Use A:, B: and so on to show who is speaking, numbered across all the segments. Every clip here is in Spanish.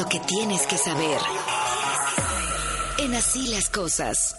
A: Lo que tienes que saber. En así las cosas.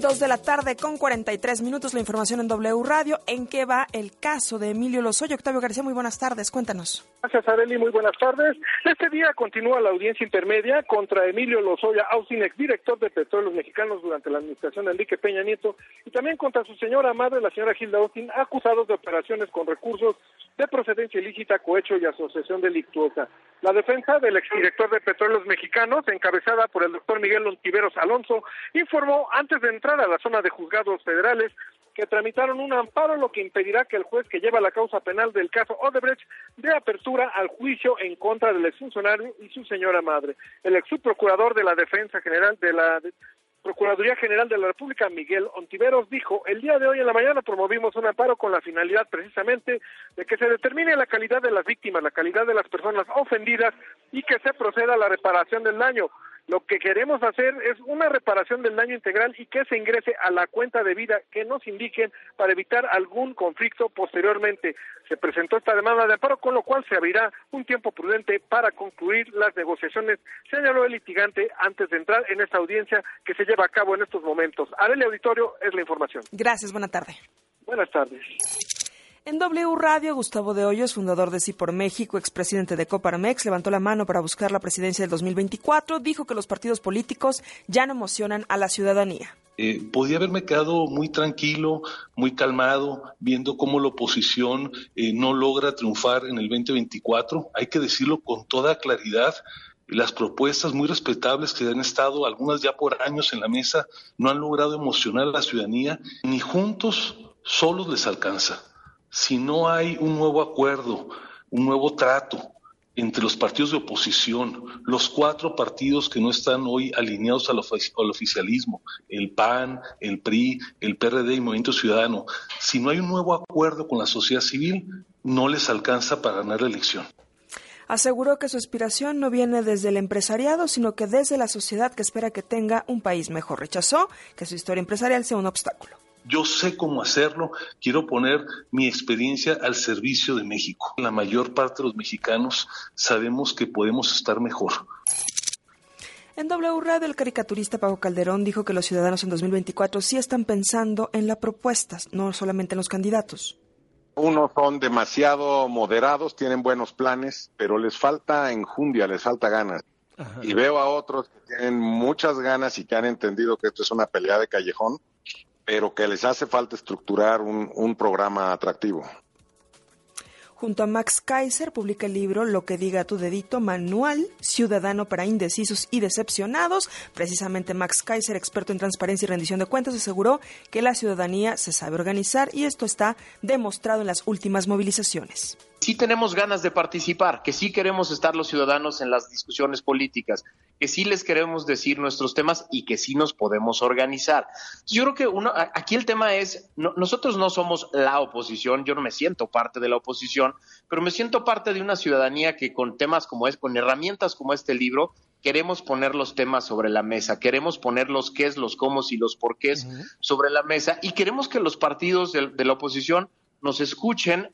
B: Dos de la tarde con 43 minutos la información en W Radio. ¿En qué va el caso de Emilio Lozoya? Octavio García, muy buenas tardes, cuéntanos.
C: Gracias, Areli, muy buenas tardes. Este día continúa la audiencia intermedia contra Emilio Lozoya Austin, exdirector de Petróleos Mexicanos durante la administración de Enrique Peña Nieto, y también contra su señora madre, la señora Gilda Austin, acusados de operaciones con recursos de procedencia ilícita, cohecho y asociación delictuosa. La defensa del exdirector de Petróleos Mexicanos, encabezada por el doctor Miguel Lontiveros Alonso, informó antes de entrar a la zona de juzgados federales que tramitaron un amparo, lo que impedirá que el juez que lleva la causa penal del caso Odebrecht dé apertura al juicio en contra del exfuncionario y su señora madre. El ex subprocurador de la Defensa General de la Procuraduría General de la República, Miguel Ontiveros, dijo, el día de hoy en la mañana promovimos un amparo con la finalidad precisamente de que se determine la calidad de las víctimas, la calidad de las personas ofendidas y que se proceda a la reparación del daño. Lo que queremos hacer es una reparación del daño integral y que se ingrese a la cuenta de vida que nos indiquen para evitar algún conflicto posteriormente. Se presentó esta demanda de amparo, con lo cual se abrirá un tiempo prudente para concluir las negociaciones, señaló el litigante antes de entrar en esta audiencia que se lleva a cabo en estos momentos. Arele Auditorio es la información.
B: Gracias, buena tarde.
C: Buenas tardes.
B: En W Radio, Gustavo de Hoyos, fundador de Sí por México, expresidente de Coparmex, levantó la mano para buscar la presidencia del 2024. Dijo que los partidos políticos ya no emocionan a la ciudadanía.
D: Eh, podía haberme quedado muy tranquilo, muy calmado, viendo cómo la oposición eh, no logra triunfar en el 2024. Hay que decirlo con toda claridad. Las propuestas muy respetables que han estado, algunas ya por años en la mesa, no han logrado emocionar a la ciudadanía, ni juntos solos les alcanza si no hay un nuevo acuerdo, un nuevo trato entre los partidos de oposición, los cuatro partidos que no están hoy alineados al, oficialismo, el PAN, el PRI, el PRD y Movimiento Ciudadano, si no hay un nuevo acuerdo con la sociedad civil, no les alcanza para ganar la elección.
B: Aseguró que su aspiración no viene desde el empresariado, sino que desde la sociedad que espera que tenga un país mejor. Rechazó que su historia empresarial sea un obstáculo.
D: Yo sé cómo hacerlo, quiero poner mi experiencia al servicio de México. La mayor parte de los mexicanos sabemos que podemos estar mejor.
B: En W Radio, el caricaturista Pablo Calderón dijo que los ciudadanos en 2024 sí están pensando en las propuestas, no solamente en los candidatos.
E: Unos son demasiado moderados, tienen buenos planes, pero les falta enjundia, les falta ganas. Y veo a otros que tienen muchas ganas y que han entendido que esto es una pelea de callejón pero que les hace falta estructurar un, un programa atractivo.
B: Junto a Max Kaiser publica el libro Lo que diga tu dedito, manual ciudadano para indecisos y decepcionados. Precisamente Max Kaiser, experto en transparencia y rendición de cuentas, aseguró que la ciudadanía se sabe organizar y esto está demostrado en las últimas movilizaciones
F: sí tenemos ganas de participar, que sí queremos estar los ciudadanos en las discusiones políticas, que sí les queremos decir nuestros temas y que sí nos podemos organizar. Yo creo que uno, aquí el tema es, nosotros no somos la oposición, yo no me siento parte de la oposición, pero me siento parte de una ciudadanía que con temas como es, con herramientas como este libro, queremos poner los temas sobre la mesa, queremos poner los qué, los cómo y los por qué sobre la mesa y queremos que los partidos de la oposición nos escuchen.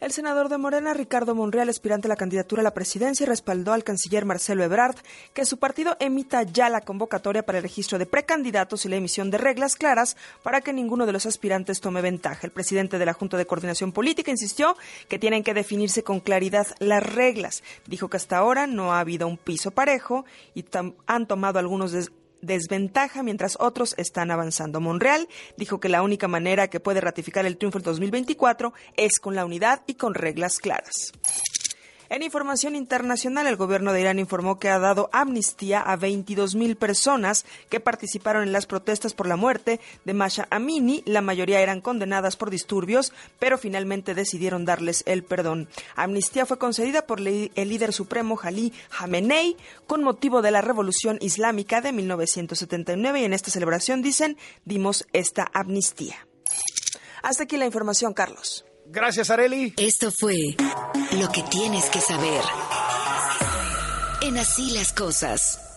B: El senador de Morena, Ricardo Monreal, aspirante a la candidatura a la presidencia, respaldó al canciller Marcelo Ebrard que su partido emita ya la convocatoria para el registro de precandidatos y la emisión de reglas claras para que ninguno de los aspirantes tome ventaja. El presidente de la Junta de Coordinación Política insistió que tienen que definirse con claridad las reglas. Dijo que hasta ahora no ha habido un piso parejo y han tomado algunos desventaja mientras otros están avanzando. Monreal dijo que la única manera que puede ratificar el triunfo en 2024 es con la unidad y con reglas claras. En información internacional, el gobierno de Irán informó que ha dado amnistía a 22 mil personas que participaron en las protestas por la muerte de Masha Amini. La mayoría eran condenadas por disturbios, pero finalmente decidieron darles el perdón. Amnistía fue concedida por el líder supremo Ali Khamenei con motivo de la revolución islámica de 1979 y en esta celebración dicen dimos esta amnistía. Hasta aquí la información, Carlos.
G: Gracias, Areli.
A: Esto fue lo que tienes que saber. En así las cosas.